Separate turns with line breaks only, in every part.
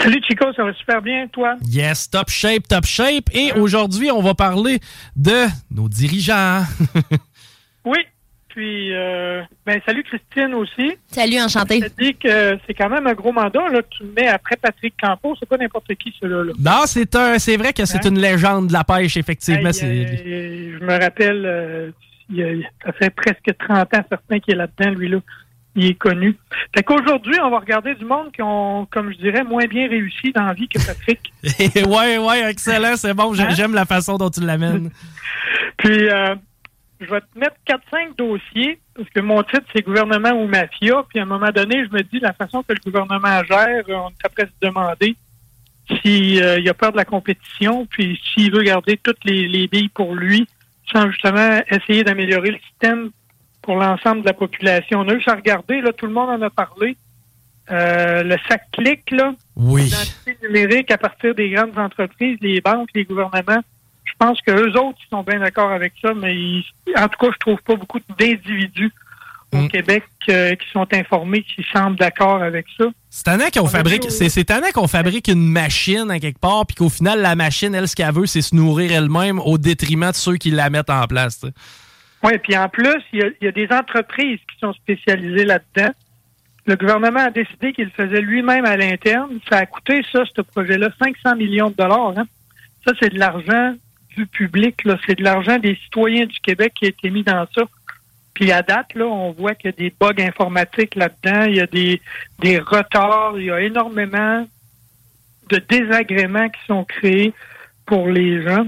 Salut Chico, ça va super bien, toi?
Yes, top shape, top shape. Et aujourd'hui, on va parler de nos dirigeants.
oui. Puis, euh, ben, salut Christine aussi.
Salut, enchanté.
Je te dis que c'est quand même un gros mandat, là. Tu me mets après Patrick Campos, c'est pas n'importe qui, celui-là.
Non, c'est un, c'est vrai que c'est une légende de la pêche, effectivement.
je me rappelle, euh, il ça fait presque 30 ans, certain, qu'il est là-dedans, lui-là il est connu. Fait qu'aujourd'hui, on va regarder du monde qui ont, comme je dirais, moins bien réussi dans la vie que Patrick.
ouais, ouais, excellent, c'est bon. Hein? J'aime la façon dont tu l'amènes.
Puis, euh, je vais te mettre 4-5 dossiers, parce que mon titre, c'est gouvernement ou mafia. Puis, à un moment donné, je me dis, la façon que le gouvernement gère, on est après se demander s'il euh, a peur de la compétition, puis s'il veut garder toutes les, les billes pour lui, sans justement essayer d'améliorer le système pour l'ensemble de la population. On a eu regarder, là, tout le monde en a parlé. Euh, le sac clic, là,
oui.
numérique à partir des grandes entreprises, les banques, les gouvernements. Je pense que eux autres, ils sont bien d'accord avec ça, mais en tout cas, je trouve pas beaucoup d'individus au mm. Québec euh, qui sont informés, qui semblent d'accord avec ça.
C'est un qu'on fabrique, c'est qu'on fabrique une machine à quelque part, puis qu'au final, la machine, elle, ce qu'elle veut, c'est se nourrir elle-même au détriment de ceux qui la mettent en place.
Oui, puis en plus, il y, a, des entreprises qui sont spécialisées là-dedans. Le gouvernement a décidé qu'il le faisait lui-même à l'interne. Ça a coûté, ça, ce projet-là, 500 millions de dollars. Hein. Ça, c'est de l'argent du public. Là. C'est de l'argent des citoyens du Québec qui a été mis dans ça. Puis à date, là, on voit qu'il y a des bugs informatiques là-dedans. Il y a des, des retards. Il y a énormément de désagréments qui sont créés pour les gens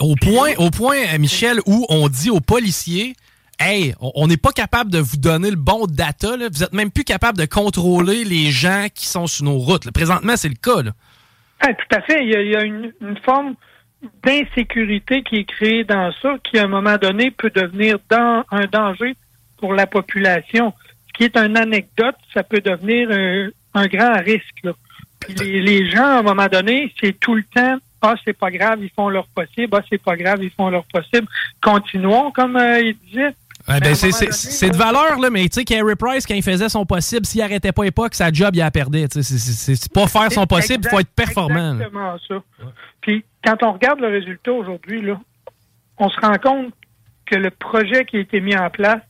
au point, au point, euh, Michel, où on dit aux policiers Hey, on n'est pas capable de vous donner le bon data. Là. Vous êtes même plus capable de contrôler les gens qui sont sur nos routes. Présentement, c'est le cas.
tout à fait. Il y a, une, forme d'insécurité qui est créée dans ça, qui à un moment donné peut devenir dans, un danger pour la population. Ce qui est une anecdote, ça peut devenir un, grand risque. Les, les gens, à un moment donné, c'est tout le temps ah, c'est pas grave, ils font leur possible. Ah, c'est pas grave, ils font leur possible. Continuons, comme euh, il disait.
ben c'est de valeur, là, mais tu sais, Carey Price, quand il faisait son possible, s'il arrêtait pas époque, sa job, il la perdait. C'est pas faire son possible, il faut être performant.
exactement ça. Puis, quand on regarde le résultat aujourd'hui, là, on se rend compte que le projet qui a été mis en place,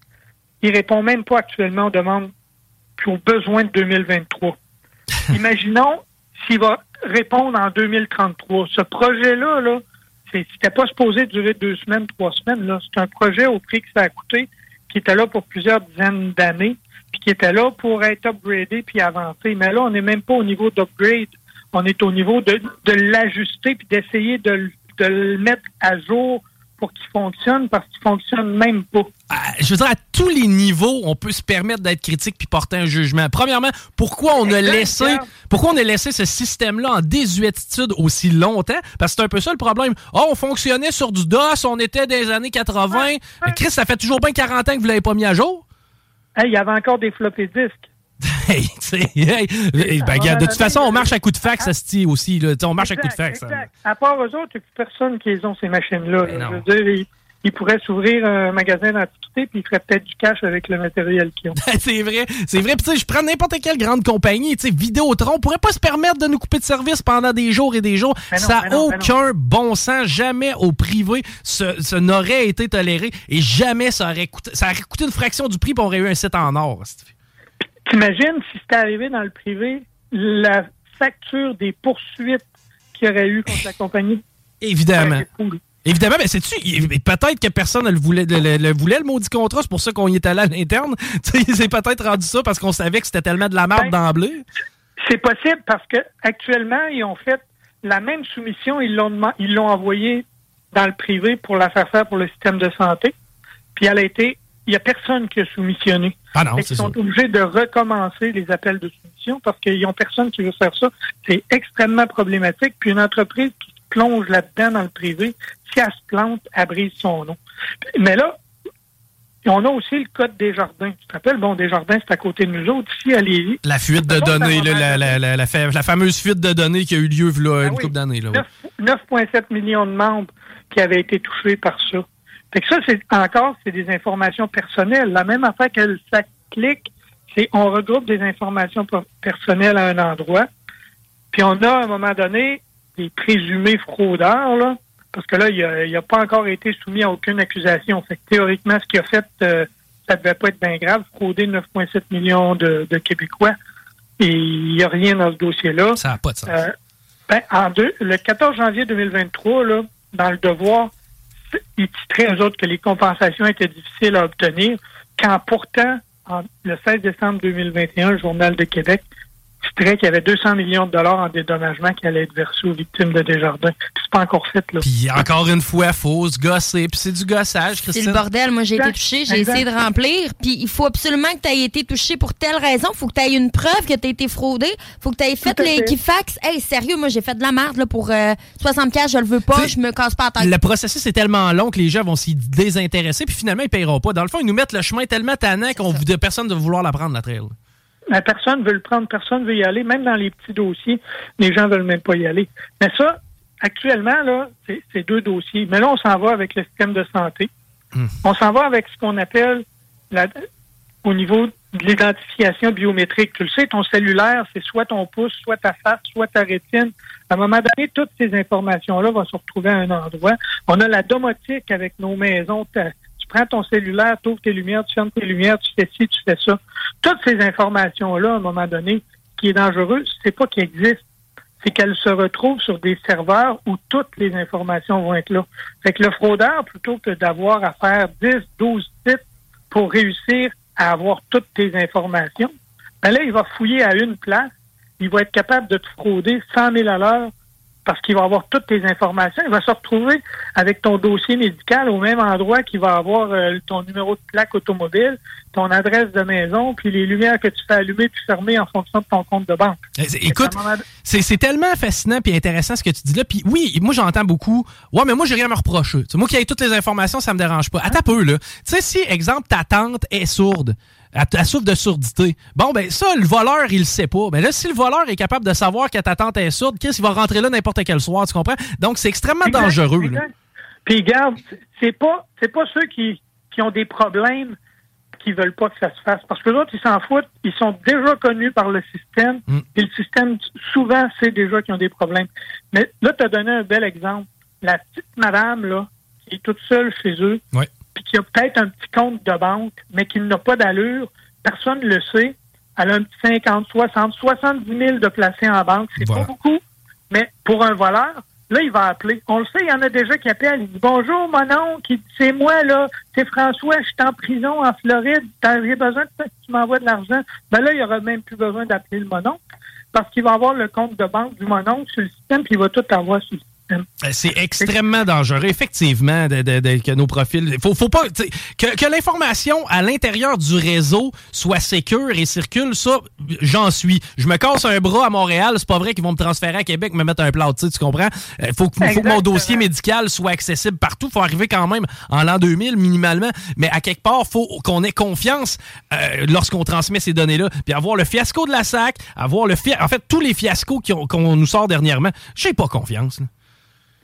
il répond même pas actuellement aux demandes aux besoins de 2023. Imaginons s'il va répondre en 2033. Ce projet-là, là, c'était pas supposé durer deux semaines, trois semaines. Là. C'est un projet au prix que ça a coûté, qui était là pour plusieurs dizaines d'années, puis qui était là pour être upgradé puis avancer. Mais là, on n'est même pas au niveau d'upgrade. On est au niveau de, de l'ajuster puis d'essayer de, de, le mettre à jour pour qu'il fonctionne parce qu'il fonctionne même pas.
je veux dire, à tous les niveaux, on peut se permettre d'être critique puis porter un jugement. Premièrement, pourquoi on a laissé, pourquoi on a laissé ce système-là en désuétitude aussi longtemps? Parce que c'est un peu ça le problème. Oh, on fonctionnait sur du DOS, on était des années 80. Mais Chris, ça fait toujours bien 40 ans que vous l'avez pas mis à jour.
il y avait encore des floppy disques.
Hey, hey, ben, de toute façon, on marche à coup de fax, ça se aussi. Là. On marche à coup de fax.
À part eux autres, il n'y a personne qui ont ces machines-là. Ben Je veux dire, ils, pourraient s'ouvrir un magasin d'antiquité puis ils feraient peut-être du cash avec le matériel qu'ils ont.
c'est vrai, c'est vrai. Puis je prends n'importe quelle grande compagnie, tu sais, Vidéotron, pourrait pas se permettre de nous couper de service pendant des jours et des jours. Ben ça n'a aucun bon sens. Jamais au privé, ce, n'aurait été toléré et jamais ça aurait coûté, ça aurait coûté une fraction du prix pour on aurait eu un site en or.
T'imagines si c'était arrivé dans le privé, la facture des poursuites qu'il y aurait eu contre la compagnie?
Évidemment. Évidemment, mais c'est-tu, peut-être que personne ne le voulait, le, voulait, le maudit contrat, c'est pour ça qu'on y est allé à l'interne. C'est peut-être rendu ça parce qu'on savait que c'était tellement de la merde ben, d'emblée.
C'est possible parce que actuellement, ils ont fait la même soumission, ils l'ont ils l'ont envoyée dans le privé pour la faire faire pour le système de santé. Puis elle a été il n'y a personne qui a soumissionné.
Ah non,
Ils sont obligés de recommencer les appels de soumission parce qu'ils n'ont personne qui veut faire ça. C'est extrêmement problématique. Puis une entreprise qui plonge là-dedans dans le privé, si elle se plante, elle brise son nom. Mais là, on a aussi le code des jardins. Tu te rappelles, bon, des jardins, c'est à côté de nous autres, ici à Lévis.
La fuite de données, la, la, la, la, fameuse fuite de données qui a eu lieu là, ben une couple d'années.
9,7 millions de membres qui avaient été touchés par ça. Fait que ça, c'est encore, c'est des informations personnelles. La même affaire que ça clique, c'est on regroupe des informations personnelles à un endroit. Puis on a, à un moment donné, des présumés fraudeurs, là, parce que là, il n'a pas encore été soumis à aucune accusation. Fait que théoriquement, ce qu'il a fait, euh, ça devait pas être bien grave, frauder 9,7 millions de, Québécois. Et il n'y a rien dans ce dossier-là.
Ça n'a pas de sens. Euh,
ben, en deux, le 14 janvier 2023, là, dans le devoir, ils titraient, eux autres, que les compensations étaient difficiles à obtenir, quand pourtant, le 16 décembre 2021, le Journal de Québec titrait qu'il y avait 200 millions de dollars en dédommagement qui allaient être versés aux victimes de Desjardins. c'est pas encore fait, là.
Puis encore une fois, faut se gosser. Puis c'est du gossage,
C'est le bordel. Moi, j'ai été touché, j'ai essayé de remplir. Puis il faut absolument que tu aies été touché pour telle raison. faut que tu aies une preuve que tu as été fraudé. faut que tu aies fait l'équifax. Hey, sérieux, moi, j'ai fait de la merde là, pour 60 euh, je le veux pas, je me casse pas la tête.
Le processus est tellement long que les gens vont s'y désintéresser, puis finalement, ils paieront pas. Dans le fond, ils nous mettent le chemin tellement tannant qu'on personne de vouloir la prendre, la trail.
Personne veut le prendre, personne veut y aller. Même dans les petits dossiers, les gens veulent même pas y aller. Mais ça, actuellement, là, c'est deux dossiers. Mais là, on s'en va avec le système de santé. Hmm. On s'en va avec ce qu'on appelle la, au niveau de l'identification biométrique. Tu le sais, ton cellulaire, c'est soit ton pouce, soit ta face, soit ta rétine. À un moment donné, toutes ces informations-là vont se retrouver à un endroit. On a la domotique avec nos maisons prends ton cellulaire, tu ouvres tes lumières, tu fermes tes lumières, tu fais ci, tu fais ça. Toutes ces informations-là, à un moment donné, qui est dangereux, c'est pas qu'elles existent. C'est qu'elles se retrouvent sur des serveurs où toutes les informations vont être là. Fait que le fraudeur, plutôt que d'avoir à faire 10, 12 sites pour réussir à avoir toutes tes informations, ben là, il va fouiller à une place, il va être capable de te frauder 100 000 à l'heure parce qu'il va avoir toutes tes informations. Il va se retrouver avec ton dossier médical au même endroit qu'il va avoir euh, ton numéro de plaque automobile, ton adresse de maison, puis les lumières que tu fais allumer puis fermer en fonction de ton compte de banque.
Eh, écoute, c'est tellement fascinant puis intéressant ce que tu dis là. Puis oui, moi j'entends beaucoup. Ouais, mais moi j'ai rien à me reprocher. moi qui ai toutes les informations, ça me dérange pas. Attends peu là. Tu sais si exemple ta tante est sourde, elle, souffre de surdité. Bon, ben ça, le voleur, il le sait pas. Mais ben là, si le voleur est capable de savoir que ta tante est sourde, qu'est-ce qu'il va rentrer là n'importe quel soir, tu comprends? Donc, c'est extrêmement dangereux.
Puis, regarde, c'est pas, c'est pas ceux qui, qui ont des problèmes qui veulent pas que ça se fasse. Parce que les autres, ils s'en foutent. Ils sont déjà connus par le système. Mm. Et le système, souvent, sait déjà qu'ils ont des problèmes. Mais là, tu as donné un bel exemple. La petite madame, là, qui est toute seule chez eux,
ouais
qui a peut-être un petit compte de banque, mais qui n'a pas d'allure, personne ne le sait. Elle a un petit 50, 60, 70 000 de placés en banque. C'est pas beaucoup, mais pour un voleur, là, il va appeler. On le sait, il y en a déjà qui appellent. Il dit Bonjour, mon oncle, c'est moi, là, c'est François, je suis en prison en Floride, j'ai besoin que tu m'envoies de l'argent. Ben là, il n'y aura même plus besoin d'appeler le mononcle parce qu'il va avoir le compte de banque du mononcle sur le système, puis il va tout avoir sur le système.
Euh, c'est extrêmement dangereux, effectivement, de, que nos profils. Faut, faut pas que, que l'information à l'intérieur du réseau soit sécure et circule. Ça, j'en suis. Je me casse un bras à Montréal, c'est pas vrai qu'ils vont me transférer à Québec, me mettre un plat, tu comprends? Il euh, faut, faut que mon dossier médical soit accessible partout. Faut arriver quand même en l'an 2000 minimalement, mais à quelque part, faut qu'on ait confiance euh, lorsqu'on transmet ces données-là, puis avoir le fiasco de la SAC, avoir le en fait tous les fiascos qu'on nous sort dernièrement. J'ai pas confiance.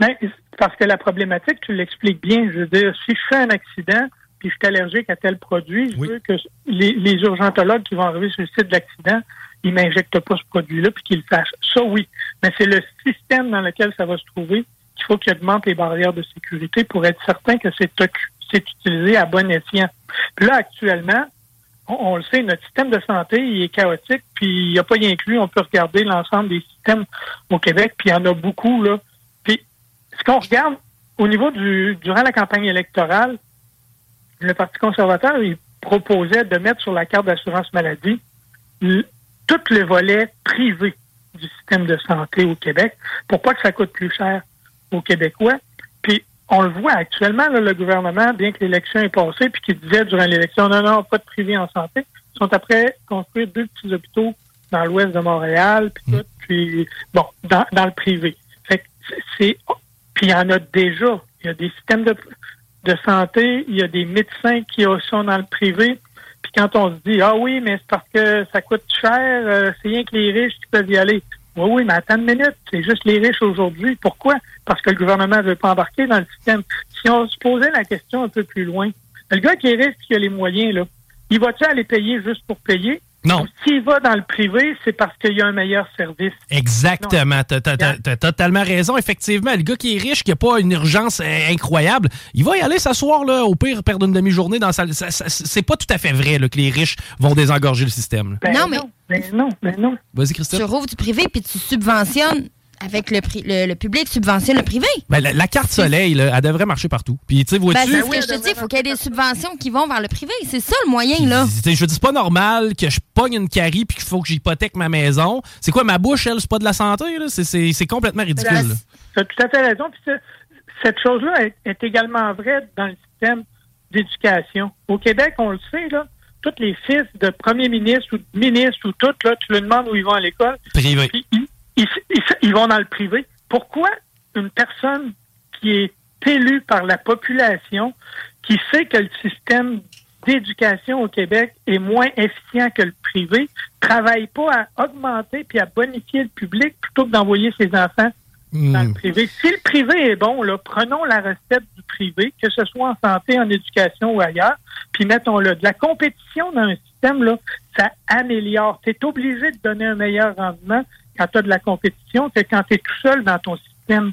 Ben, parce que la problématique, tu l'expliques bien. Je veux dire, si je fais un accident, puis je suis allergique à tel produit, je veux que les, urgentologues qui vont arriver sur le site de l'accident, ils m'injectent pas ce produit-là, puis qu'ils le sachent. Ça, oui. Mais c'est le système dans lequel ça va se trouver qu'il faut qu'il augmente les barrières de sécurité pour être certain que c'est utilisé à bon escient. Puis là, actuellement, on, le sait, notre système de santé, il est chaotique, puis il n'y a pas rien inclus. On peut regarder l'ensemble des systèmes au Québec, puis il y en a beaucoup, là. Ce qu'on regarde au niveau du, durant la campagne électorale, le Parti conservateur, il proposait de mettre sur la carte d'assurance maladie tout le volet privé du système de santé au Québec pour pas que ça coûte plus cher aux Québécois. Puis on le voit actuellement, le gouvernement, bien que l'élection est passée, puis qu'il disait durant l'élection, non, non, pas de privé en santé, sont après construire deux petits hôpitaux dans l'ouest de Montréal, puis tout, puis bon, dans, dans le privé. Fait c'est, puis il y en a déjà. Il y a des systèmes de, de santé, il y a des médecins qui sont dans le privé. Puis quand on se dit, ah oui, mais c'est parce que ça coûte cher, euh, c'est rien que les riches qui peuvent y aller. Oui, oui, mais attends une minute, c'est juste les riches aujourd'hui. Pourquoi? Parce que le gouvernement ne veut pas embarquer dans le système. Si on se posait la question un peu plus loin, le gars qui est riche qui a les moyens, là, il va-tu aller payer juste pour payer?
Non.
S'il va dans le privé, c'est parce qu'il y a un meilleur service.
Exactement. Tu as, totalement raison. Effectivement, le gars qui est riche, qui n'a pas une urgence euh, incroyable, il va y aller s'asseoir, là, au pire, perdre une demi-journée dans sa. C'est pas tout à fait vrai que les riches vont désengorger le système.
Ben
non, mais.
Ben non, ben non.
Vas-y, Christophe.
Tu rouvres du privé puis tu subventionnes avec le, le, public subventionne le privé.
Ben, la, carte soleil, elle devrait marcher partout. Puis, tu sais, vois-tu...
Ben, ce que je te dis, il faut qu'il y ait des subventions qui vont vers le privé. C'est ça le moyen, là.
Je dis, c'est pas normal que je pogne une carie puis qu'il faut que j'hypothèque ma maison. C'est quoi, ma bouche, elle, c'est pas de la santé, là? C'est complètement ridicule.
Tu as tout à fait raison. Puis cette chose-là est, également vraie dans le système d'éducation. Au Québec, on le sait, là, tous les fils de premiers ministres ou de ministres ou tout, là, tu leur demandes où ils vont à l'école.
Privé
ils, vont dans le privé. Pourquoi une personne qui est élue par la population, qui sait que le système d'éducation au Québec est moins efficient que le privé, travaille pas à augmenter puis à bonifier le public plutôt que d'envoyer ses enfants dans le hmm. privé? Si le privé est bon, là, prenons la recette du privé, que ce soit en santé, en éducation ou ailleurs, puis mettons-le. De la compétition dans un système, là, ça améliore. Tu es obligé de donner un meilleur rendement quand tu as de la compétition, c'est quand tu es tout seul dans ton système.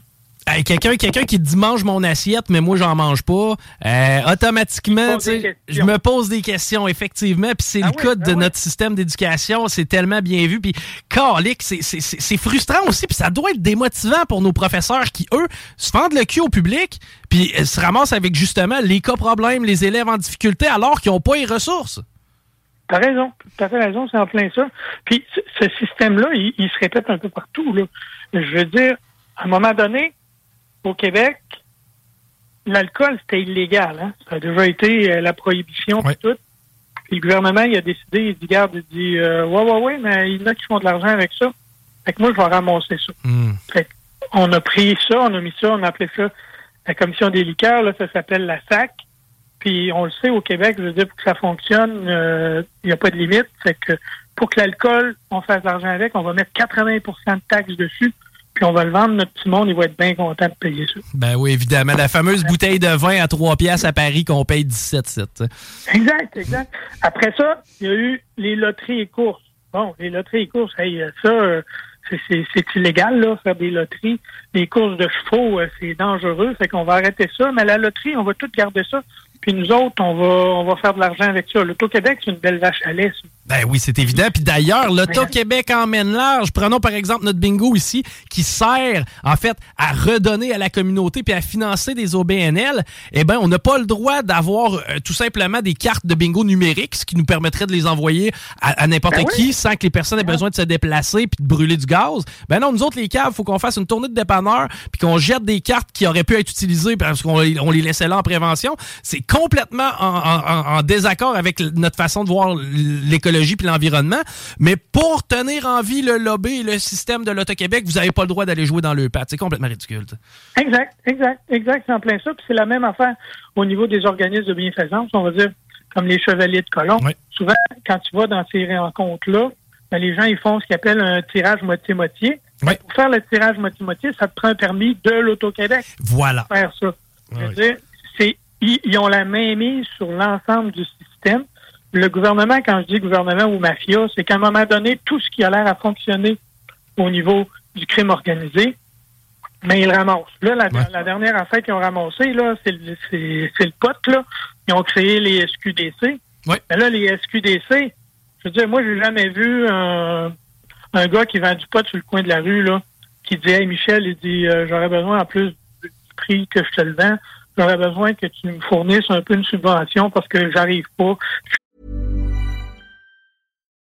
quelqu'un quelqu'un qui dit mange mon assiette mais moi j'en mange pas euh, automatiquement je me pose des questions effectivement puis c'est ah le cas ben de notre système d'éducation c'est tellement bien vu puis c'est frustrant aussi puis ça doit être démotivant pour nos professeurs qui eux se fendent le cul au public puis euh, se ramassent avec justement les cas problèmes les élèves en difficulté alors qu'ils n'ont pas les ressources
T'as raison, t'as raison, c'est en plein ça. Puis ce système-là, il, se répète un peu partout. Là. Je veux dire, à un moment donné, au Québec, l'alcool, c'était illégal. Hein? Ça a déjà été euh, la prohibition et tout. Puis le gouvernement, il a décidé, il dit, garde, il dit, euh, ouais, ouais, ouais, mais il y en a qui font de l'argent avec ça. Fait que moi, je vais ramasser ça.
Hmm.
Fait on a pris ça, on a mis ça, on a appelé ça la commission des liqueurs, là, ça s'appelle la SAC. Puis on le sait au Québec, je veux dire, pour que ça fonctionne, il euh, n'y a pas de limite. C'est que pour que l'alcool, on fasse de l'argent avec, on va mettre 80% de taxes dessus. Puis on va le vendre, notre petit monde, il va être bien content de payer ça.
Ben oui, évidemment. La fameuse bouteille de vin à 3 piastres à Paris qu'on paye 17,7.
Exact, exact. Après ça, il y a eu les loteries et courses. Bon, les loteries et courses, hey, ça, euh, c'est illégal, là, faire des loteries. Les courses de chevaux, euh, c'est dangereux, fait qu'on va arrêter ça. Mais la loterie, on va tout garder ça puis nous autres, on va, on va faire de l'argent avec ça. L'Auto-Québec, c'est une belle vache à lait.
Ben oui, c'est évident. Puis d'ailleurs, l'Auto-Québec emmène large. Prenons par exemple notre bingo ici, qui sert en fait à redonner à la communauté puis à financer des OBNL. Eh ben, on n'a pas le droit d'avoir euh, tout simplement des cartes de bingo numériques, ce qui nous permettrait de les envoyer à, n'importe ben qui sans que les personnes aient besoin de se déplacer puis de brûler du gaz. Ben non, nous autres les caves, faut qu'on fasse une tournée de dépanneur puis qu'on jette des cartes qui auraient pu être utilisées parce qu'on on les laissait là en prévention. C'est complètement en, en désaccord avec notre façon de voir l'écologie puis l'environnement. Mais pour tenir en vie le lobby et le système de l'Auto-Québec, vous n'avez pas le droit d'aller jouer dans le pad. C'est complètement ridicule.
Exact, exact, exact. C'est en plein ça. Puis c'est la même affaire au niveau des organismes de bienfaisance, on va dire, comme les chevaliers de colon. Souvent, quand tu vas dans ces rencontres-là, ben, les gens, ils font ce qu'ils appellent un tirage moitié-moitié. Pour faire le tirage moitié-moitié, ça te prend un permis de l'Auto-Québec.
Voilà.
Pour faire ça. c'est, ils ont la main mise sur l'ensemble du système le gouvernement, quand je dis gouvernement ou mafia, c'est qu'à un moment donné, tout ce qui a l'air à fonctionner au niveau du crime organisé, mais ils ramassent. Là, la, dernière affaire qu'ils ont ramassé, là, c'est le, c'est, le pote, là. Ils ont créé les SQDC. Mais là, les SQDC, je veux dire, moi, j'ai jamais vu un, un gars qui vend du pot sur le coin de la rue, là, qui dit, hey, Michel, il dit, euh, j'aurais besoin, en plus du prix que je te le vends, j'aurais besoin que tu me fournisses un peu une subvention parce que j'arrive pas.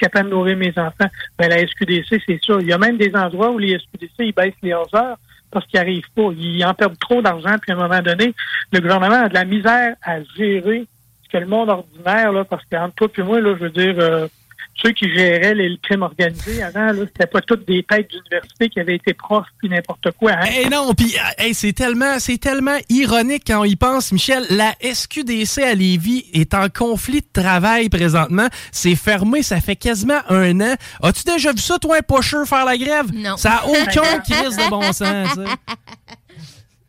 Capable de nourrir mes enfants. Ben, la SQDC, c'est ça. Il y a même des endroits où les SQDC, ils baissent les heures parce qu'ils n'arrivent pas. Ils en perdent trop d'argent, puis à un moment donné, le gouvernement a de la misère à gérer ce que le monde ordinaire, là, parce qu'entre toi et moi, là, je veux dire, euh, ceux qui géraient les, le crime organisé avant, là, c'était pas toutes des têtes d'université qui avaient été profs puis n'importe quoi. Hein?
Eh non, puis eh, c'est tellement, c'est tellement ironique quand on y pense, Michel. La SQDC à Lévis est en conflit de travail présentement. C'est fermé, ça fait quasiment un an. As-tu déjà vu ça, toi, un pocheur faire la grève?
Non.
Ça a aucun crise de bon sens.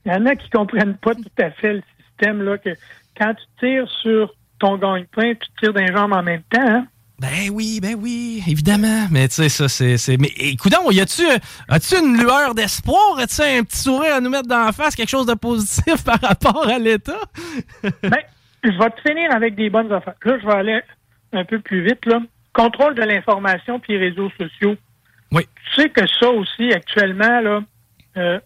Il y en a qui comprennent pas tout à fait le système, là, que quand tu tires sur ton gagne-pain, tu tires d'un jambes en même temps, hein?
Ben oui, ben oui, évidemment. Mais tu sais, ça, c'est. Mais écoute, y a-tu as-tu une lueur d'espoir? As-tu un petit sourire à nous mettre dans la face, quelque chose de positif par rapport à l'État?
ben, je vais te finir avec des bonnes affaires. Là, je vais aller un peu plus vite, là. Contrôle de l'information puis réseaux sociaux.
Oui.
Tu sais que ça aussi, actuellement, là, euh,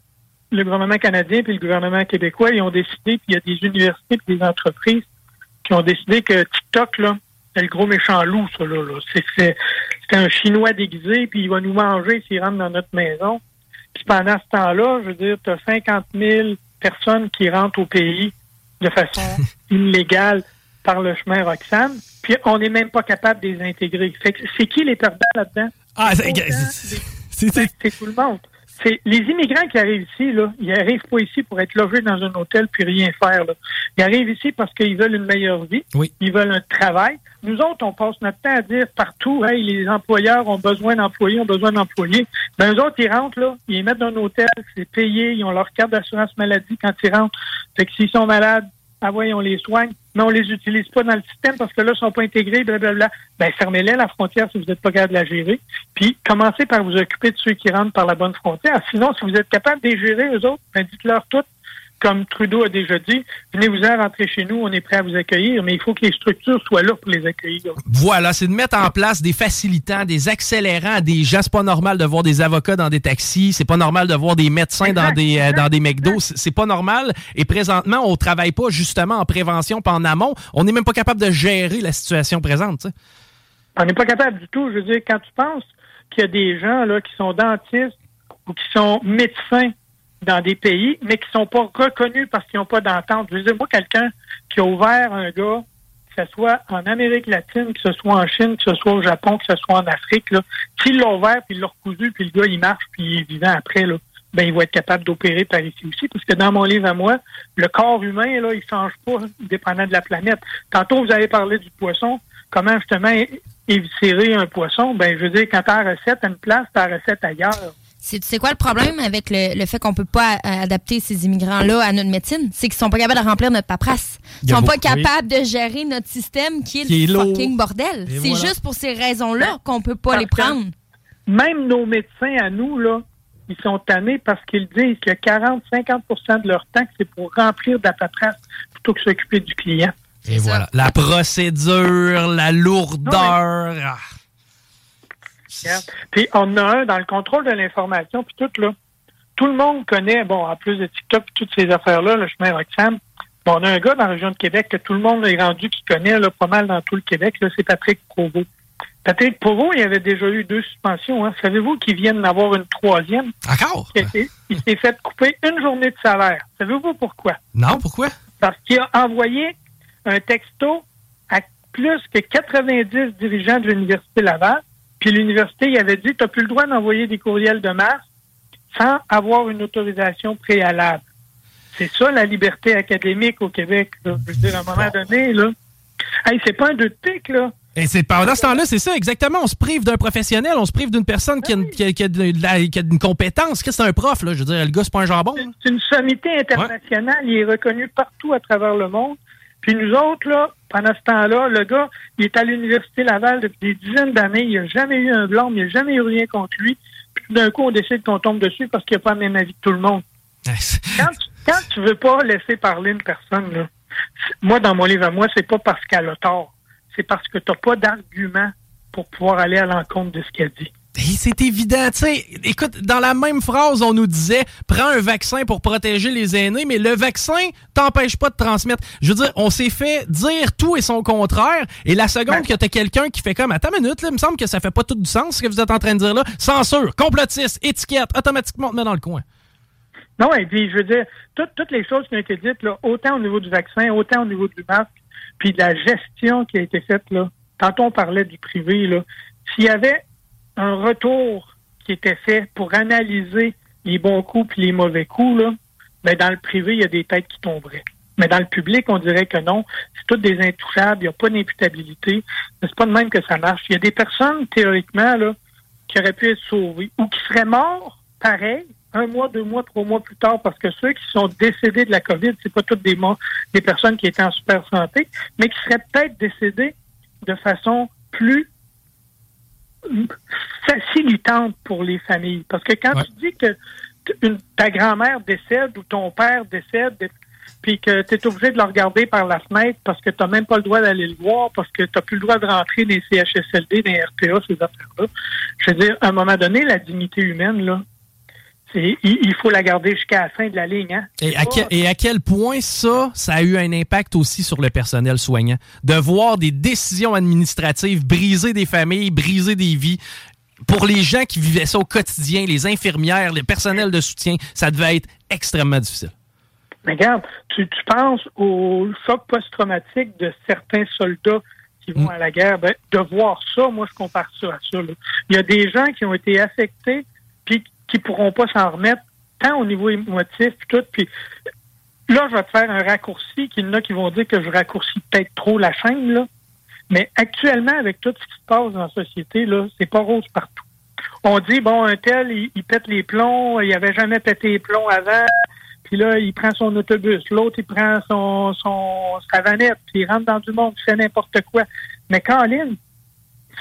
le gouvernement canadien puis le gouvernement québécois, ils ont décidé, puis il y a des universités puis des entreprises qui ont décidé que TikTok, là, c'est le gros méchant loup, ça, là. C'est, un Chinois déguisé, puis il va nous manger s'il rentre dans notre maison. Puis pendant ce temps-là, je veux dire, tu as 50 000 personnes qui rentrent au pays de façon illégale par le chemin Roxane, puis on n'est même pas capable de les intégrer. c'est qui les perdants là-dedans?
Ah, c'est
tout le monde c'est les immigrants qui arrivent ici, là, ils arrivent pas ici pour être logés dans un hôtel puis rien faire. Là. Ils arrivent ici parce qu'ils veulent une meilleure vie, ils veulent un travail. Nous autres, on passe notre temps à dire partout, hey, les employeurs ont besoin d'employés, ont besoin d'employés. Ben, eux autres, ils rentrent là, ils les mettent dans un hôtel, c'est payé, ils ont leur carte d'assurance maladie quand ils rentrent. Fait que s'ils sont malades, ah ouais, on les soigne. Mais on les utilise pas dans le système parce que là, ils sont pas intégrés, blablabla. Ben, fermez-les la frontière si vous n'êtes pas capable de la gérer. Puis, commencez par vous occuper de ceux qui rentrent par la bonne frontière. Sinon, si vous êtes capable de les gérer, eux autres, ben, dites-leur toutes comme Trudeau a déjà dit, venez-vous-en rentrer chez nous, on est prêt à vous accueillir, mais il faut que les structures soient là pour les accueillir.
Voilà, c'est de mettre en place des facilitants, des accélérants des gens. C'est pas normal de voir des avocats dans des taxis, c'est pas normal de voir des médecins dans des euh, dans des McDo, c'est pas normal. Et présentement, on travaille pas justement en prévention, pas en amont. On n'est même pas capable de gérer la situation présente.
On n'est pas capable du tout. Je veux dire, quand tu penses qu'il y a des gens là qui sont dentistes ou qui sont médecins dans des pays, mais qui sont pas reconnus parce qu'ils n'ont pas d'entente. Je veux dire, moi, quelqu'un qui a ouvert un gars, que ce soit en Amérique latine, que ce soit en Chine, que ce soit au Japon, que ce soit en Afrique, là, s'il l'a ouvert, puis il l'a recousu, puis le gars, il marche, puis il est vivant après, là, ben, il va être capable d'opérer par ici aussi. Parce que dans mon livre à moi, le corps humain, là, il change pas dépendant de la planète. Tantôt, vous avez parlé du poisson. Comment, justement, éviscérer un poisson? Ben, je veux dire, quand tu as la recette à une place, tu as la recette ailleurs.
C'est quoi le problème avec le, fait qu'on peut pas adapter ces immigrants-là à notre médecine? C'est qu'ils sont pas capables de remplir notre paperasse. Ils sont pas capables de gérer notre système qui est le fucking bordel. C'est juste pour ces raisons-là qu'on peut pas les prendre.
Même nos médecins à nous, là, ils sont tannés parce qu'ils disent que 40-50% de leur temps, c'est pour remplir de la paperasse plutôt que s'occuper du client.
Et voilà. La procédure, la lourdeur. Ah.
Puis on a un dans le contrôle de l'information, puis tout là. Tout le monde connaît, bon, en plus de TikTok et toutes ces affaires-là, le chemin Roxham. Bon, on a un gars dans la région de Québec que tout le monde est rendu qui connaît là, pas mal dans tout le Québec, c'est Patrick Provost. Patrick Provost, il avait déjà eu deux suspensions. Hein. Savez-vous qu'il vient d'en avoir une troisième?
Encore?
Il s'est fait couper une journée de salaire. Savez-vous pourquoi?
Non, pourquoi?
Parce qu'il a envoyé un texto à plus que 90 dirigeants de l'Université Laval puis l'université, il avait dit, tu n'as plus le droit d'envoyer des courriels de masse sans avoir une autorisation préalable. C'est ça la liberté académique au Québec. Je veux dire, à un moment donné, là. Hey, c'est pas un deux de là.
Et c'est pendant ce temps-là, c'est ça, exactement. On se prive d'un professionnel, on se prive d'une personne qui a, une, qui, a, une compétence. Qu'est-ce que c'est un prof, là? Je veux dire, le gars, c'est pas un jambon.
C'est une sommité internationale. Il est reconnu partout à travers le monde. Puis nous autres, là, pendant ce temps-là, le gars, il est à l'Université Laval depuis des dizaines d'années. Il n'a jamais eu un blanc, il n'a jamais eu rien contre lui. Puis d'un coup, on décide qu'on tombe dessus parce qu'il n'a pas le même avis que tout le monde. quand, tu, ne veux pas laisser parler une personne, là, moi, dans mon livre à moi, c'est pas parce qu'elle a tort. C'est parce que tu n'as pas d'argument pour pouvoir aller à l'encontre de ce qu'elle dit.
C'est évident, tu sais. Écoute, dans la même phrase, on nous disait prends un vaccin pour protéger les aînés, mais le vaccin t'empêche pas de transmettre. Je veux dire, on s'est fait dire tout et son contraire, et la seconde ben. que t'as quelqu'un qui fait comme attends une minute, là, il me semble que ça fait pas tout du sens ce que vous êtes en train de dire là. Censure, complotiste, étiquette, automatiquement on te met dans le coin.
Non, et puis je veux dire, toutes les choses qui ont été dites, là, autant au niveau du vaccin, autant au niveau du masque, puis de la gestion qui a été faite, là. Tantôt on parlait du privé, là. S'il y avait un retour qui était fait pour analyser les bons coups et les mauvais coups, là, ben dans le privé, il y a des têtes qui tomberaient. Mais dans le public, on dirait que non. C'est toutes des intouchables, il n'y a pas d'imputabilité. C'est pas de même que ça marche. Il y a des personnes, théoriquement, là, qui auraient pu être sauvées ou qui seraient morts, pareil, un mois, deux mois, trois mois plus tard, parce que ceux qui sont décédés de la COVID, c'est pas toutes des morts, des personnes qui étaient en super santé, mais qui seraient peut-être décédés de façon plus facilitante pour les familles. Parce que quand tu dis que ta grand-mère décède ou ton père décède, puis que tu es obligé de le regarder par la fenêtre parce que tu n'as même pas le droit d'aller le voir, parce que tu n'as plus le droit de rentrer dans les CHSLD, dans les RPA, ces affaires-là. Je veux dire, à un moment donné, la dignité humaine, là, il, faut la garder jusqu'à la fin de la ligne. Hein?
Et, à quel, et, à quel, point ça, ça a eu un impact aussi sur le personnel soignant? De voir des décisions administratives briser des familles, briser des vies. Pour les gens qui vivaient ça au quotidien, les infirmières, les personnels de soutien, ça devait être extrêmement difficile.
Mais regarde, tu, penses au choc post-traumatique de certains soldats qui vont mm. à la guerre. Ben, de voir ça, moi, je compare ça à ça. Il y a des gens qui ont été affectés, qui pourront pas s'en remettre, tant au niveau émotif, puis tout. Puis là, je vais te faire un raccourci, qu'il y en a qui vont dire que je raccourcis peut-être trop la chaîne, là. Mais actuellement, avec tout ce qui se passe dans la société, là, c'est pas rose partout. On dit, bon, un tel, il, pète les plombs, il avait jamais pété les plombs avant, puis là, il prend son autobus. L'autre, il prend son, son sa vanette, puis il rentre dans du monde, il fait n'importe quoi. Mais Caroline,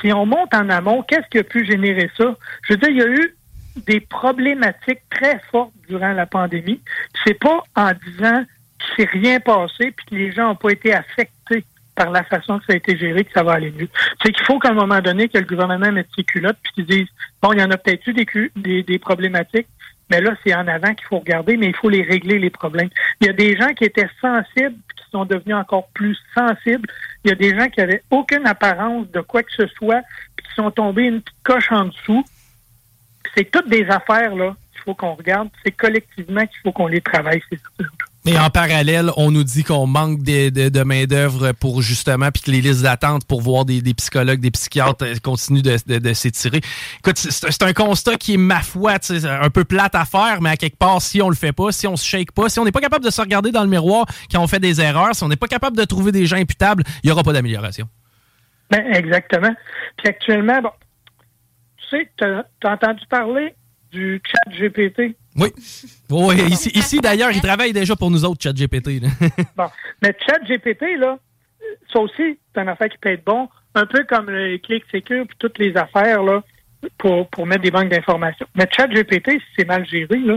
si on monte en amont, qu'est-ce qui a pu générer ça? Je veux dire, il y a eu des problématiques très fortes durant la pandémie. C'est pas en disant qu'il s'est rien passé puis que les gens n'ont pas été affectés par la façon que ça a été géré que ça va aller mieux. C'est qu'il faut qu'à un moment donné, que le gouvernement mette ses culottes puis qu'ils disent bon, il y en a peut-être eu des, des, des problématiques, mais là, c'est en avant qu'il faut regarder, mais il faut les régler, les problèmes. Il y a des gens qui étaient sensibles qui sont devenus encore plus sensibles. Il y a des gens qui avaient aucune apparence de quoi que ce soit puis qui sont tombés une petite coche en dessous c'est toutes des affaires là qu'il faut qu'on regarde. C'est collectivement qu'il faut qu'on les travaille, ces
mais en parallèle, on nous dit qu'on manque de, de, main-d'œuvre pour justement, puis que les listes d'attente pour voir des, psychologues, des psychiatres euh, continuent de, de s'étirer. Écoute, c'est un constat qui est, ma foi, un peu plate à faire, mais à quelque part, si on le fait pas, si on se shake pas, si on n'est pas capable de se regarder dans le miroir quand on fait des erreurs, si on n'est pas capable de trouver des gens imputables, il n'y aura pas d'amélioration.
Ben, exactement. Puis actuellement, bon, sais, tu as, entendu parler du chat GPT?
Oui. oui ici, ici d'ailleurs, il travaille déjà pour nous autres, chat GPT.
bon. Mais chat GPT, là, ça aussi, c'est une affaire qui peut être bon. Un peu comme le Click Secure et toutes les affaires, là, pour, pour mettre des banques d'informations. Mais chat GPT, si c'est mal géré, là,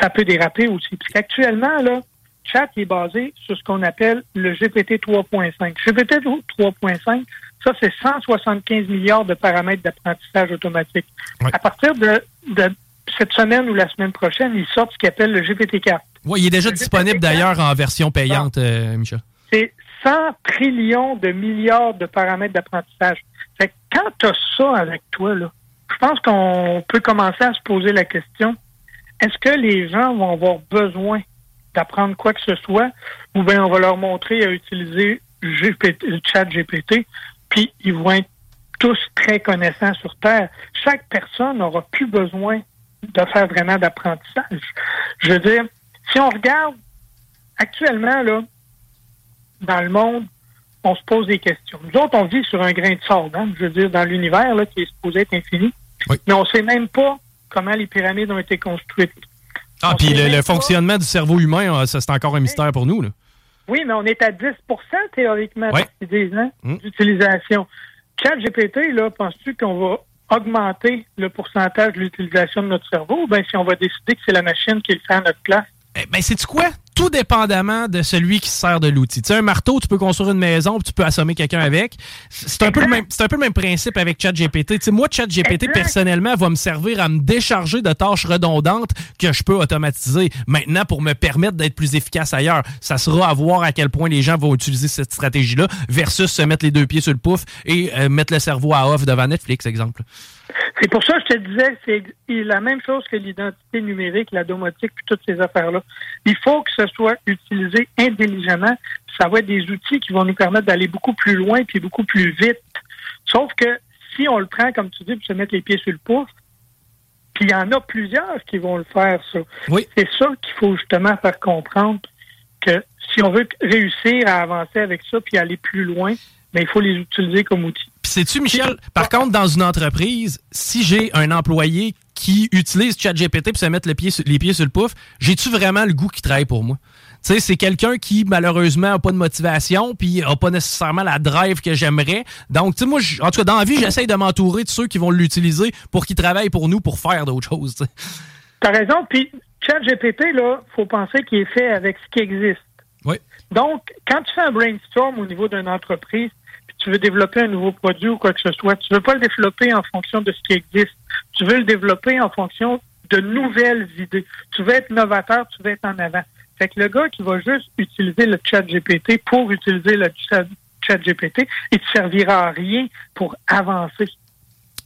ça peut déraper aussi. Parce qu'actuellement, là, chat est basé sur ce qu'on appelle le GPT 3.5. GPT 3.5, ça, c'est 175 milliards de paramètres d'apprentissage automatique. À partir de, cette semaine ou la semaine prochaine, il sort ce qu'il appelle le GPT-4.
Oui, il est déjà disponible d'ailleurs en version payante, euh, Michel.
C'est 100 trillions de milliards de paramètres d'apprentissage. Fait quand tu as ça avec toi, là, je pense qu'on peut commencer à se poser la question est-ce que les gens vont avoir besoin d'apprendre quoi que ce soit ou bien on va leur montrer à utiliser GPT, chat GPT puis ils vont être tous très connaissants sur Terre. Chaque personne n'aura plus besoin de faire vraiment d'apprentissage. Je veux dire, si on regarde actuellement, là, dans le monde, on se pose des questions. Nous autres, on vit sur un grain de sable, hein, je veux dire, dans l'univers qui est supposé être infini. Mais on ne sait même pas comment les pyramides ont été construites.
Ah, puis le, fonctionnement du cerveau humain, euh, ça, c'est encore un mystère pour nous. Là.
Oui, mais on est à 10% théoriquement hein, mm. d'utilisation. Chat GPT, là, penses-tu qu'on va augmenter le pourcentage de l'utilisation de notre cerveau ou bien si on va décider que c'est la machine qui le fait à notre place?
Eh ben, c'est quoi? Tout dépendamment de celui qui se sert de l'outil. Tu sais, un marteau, tu peux construire une maison, puis tu peux assommer quelqu'un avec. C'est un, peu le même, un peu le même principe avec ChatGPT. Tu sais, moi, ChatGPT, personnellement, va me servir à me décharger de tâches redondantes que je peux automatiser. Maintenant, pour me permettre d'être plus efficace ailleurs, ça sera à voir à quel point les gens vont utiliser cette stratégie-là versus se mettre les deux pieds sur le pouf et euh, mettre le cerveau à off devant Netflix, exemple.
C'est pour ça que je te disais, c'est la même chose que l'identité numérique, la domotique, puis toutes ces affaires-là. Il faut que ce soit utilisé intelligemment. Ça va être des outils qui vont nous permettre d'aller beaucoup plus loin puis beaucoup plus vite. Sauf que si on le prend, comme tu dis, pour se mettre les pieds sur le pouce, puis il y en a plusieurs qui vont le faire, ça.
Oui.
C'est ça qu'il faut justement faire comprendre que si on veut réussir à avancer avec ça puis aller plus loin, mais il faut les utiliser comme outils.
Puis sais-tu, Michel, par contre, dans une entreprise, si j'ai un employé qui utilise ChatGPT pour se mettre les pieds sur le pouf, j'ai-tu vraiment le goût qui travaille pour moi? Tu sais, c'est quelqu'un qui, malheureusement, n'a pas de motivation, puis n'a pas nécessairement la drive que j'aimerais. Donc, tu sais, moi, en tout cas, dans la vie, j'essaye de m'entourer de ceux qui vont l'utiliser pour qu'ils travaillent pour nous pour faire d'autres choses.
Tu as raison. Puis, ChatGPT, là, faut penser qu'il est fait avec ce qui existe.
Oui.
Donc, quand tu fais un brainstorm au niveau d'une entreprise, tu veux développer un nouveau produit ou quoi que ce soit, tu veux pas le développer en fonction de ce qui existe. Tu veux le développer en fonction de nouvelles idées. Tu veux être novateur, tu veux être en avant. Fait que le gars qui va juste utiliser le chat GPT pour utiliser le chat, GPT, il te servira à rien pour avancer.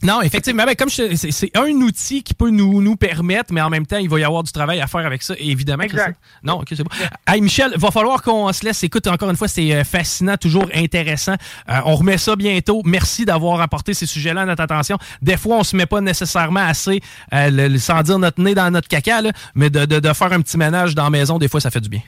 Non, effectivement, ben, comme c'est un outil qui peut nous, nous permettre, mais en même temps, il va y avoir du travail à faire avec ça, évidemment.
Exact.
non, ok, c'est bon. Hey, Michel, va falloir qu'on se laisse. Écoute, encore une fois, c'est euh, fascinant, toujours intéressant. Euh, on remet ça bientôt. Merci d'avoir apporté ces sujets-là à notre attention. Des fois, on se met pas nécessairement assez, euh, sans dire notre nez dans notre caca, là, mais de, de, de, faire un petit ménage dans la maison, des fois, ça fait du bien.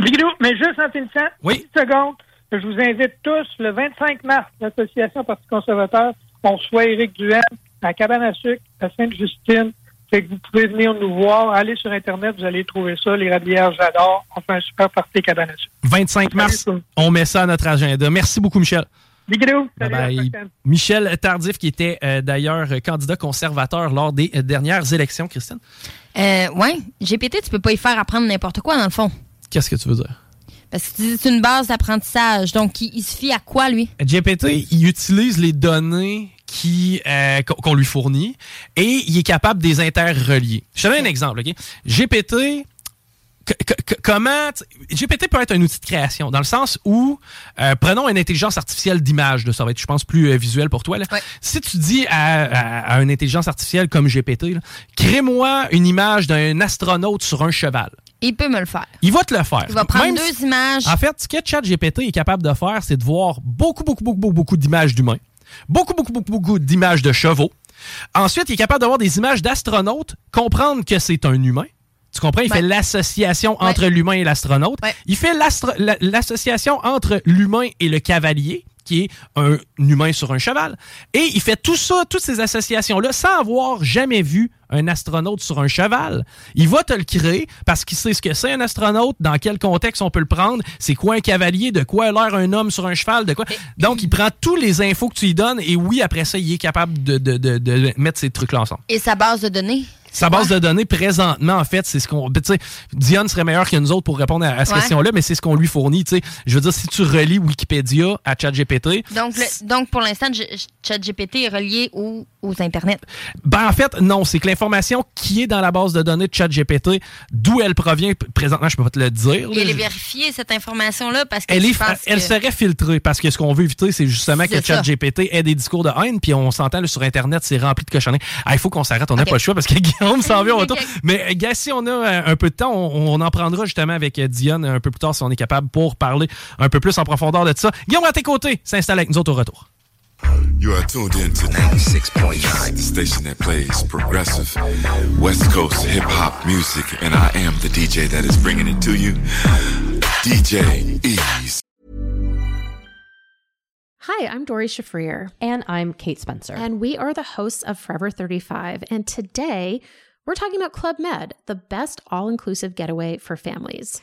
Bigou, mais juste en finissant,
oui.
une seconde, je vous invite tous le 25 mars, l'Association Parti conservateur on soit Éric Duhem à Cabane à Sucre, à Sainte-Justine. Fait que vous pouvez venir nous voir. Allez sur Internet, vous allez trouver ça. Les Rabières, j'adore. On fait un super party cabane à
25 mars, on met ça à notre agenda. Merci beaucoup, Michel. Michel Tardif, qui était euh, d'ailleurs candidat conservateur lors des euh, dernières élections, Christine?
Euh, oui. GPT, tu peux pas y faire apprendre n'importe quoi, dans le fond.
Qu'est-ce que tu veux dire?
Parce que c'est une base d'apprentissage. Donc, il, se fie à quoi, lui?
GPT, il utilise les données qui euh, qu'on lui fournit et il est capable de les interrelier. Je te donne un exemple. OK? GPT, comment GPT peut être un outil de création dans le sens où euh, prenons une intelligence artificielle d'image ça va être je pense plus euh, visuel pour toi si tu dis à, une intelligence artificielle comme GPT crée-moi une image d'un astronaute sur un cheval
il peut me le faire.
Il va te le faire.
Il va prendre deux images.
En fait, ce que ChatGPT est capable de faire, c'est de voir beaucoup, beaucoup, beaucoup, beaucoup, beaucoup d'images d'humains, beaucoup, beaucoup, beaucoup, beaucoup d'images de chevaux. Ensuite, il est capable d'avoir des images d'astronautes, comprendre que c'est un humain, tu comprends? Il fait l'association entre l'humain et l'astronaute. Il fait l'association entre l'humain et le cavalier qui est un humain sur un cheval. Et il fait tout ça, toutes ces associations-là, sans avoir jamais vu un astronaute sur un cheval. Il va te le créer parce qu'il sait ce que c'est un astronaute, dans quel contexte on peut le prendre, c'est quoi un cavalier, de quoi a l'air un homme sur un cheval, de quoi. Donc, il prend tous les infos que tu lui donnes et oui, après ça, il est capable de, de mettre ces trucs-là ensemble.
Et sa base de données?
Sa base de données, présentement, en fait, c'est ce qu'on. Tu sais, Diane serait meilleure que nous autres pour répondre à, cette question-là, mais c'est ce qu'on lui fournit. Tu sais, je veux dire, si tu relis Wikipédia à ChatGPT.
Donc, donc, pour l'instant, ChatGPT est relié aux, aux Internet.
Ben, en fait, non. C'est que l'information qui est dans la base de données de ChatGPT, d'où elle provient, présentement, je peux pas te le dire.
elle est vérifiée, cette information-là, parce que.
Elle,
est,
elle serait filtrée, parce que ce qu'on veut éviter, c'est justement que ChatGPT ait des discours de haine, puis on s'entend sur Internet, c'est rempli de cochonneries. Ah, il faut qu'on s'arrête, on n'a pas le choix, parce que on s'en vient autour. Mais gars, si on a euh, un peu de temps, on, en prendra justement avec euh, Diane un peu plus tard si on est capable pour parler un peu plus en profondeur de ça. Guillaume, à tes côtés, s'installe avec nous autres au retour. You are tuned in to 96.9, the station that plays progressive West Coast hip hop music, and I am the DJ that is bringing it to you, DJ Ease. Hi, I'm Dory Shafrir.
And I'm Kate Spencer.
And we are the hosts of Forever 35. And today, we're talking about Club Med, the best all inclusive getaway for families.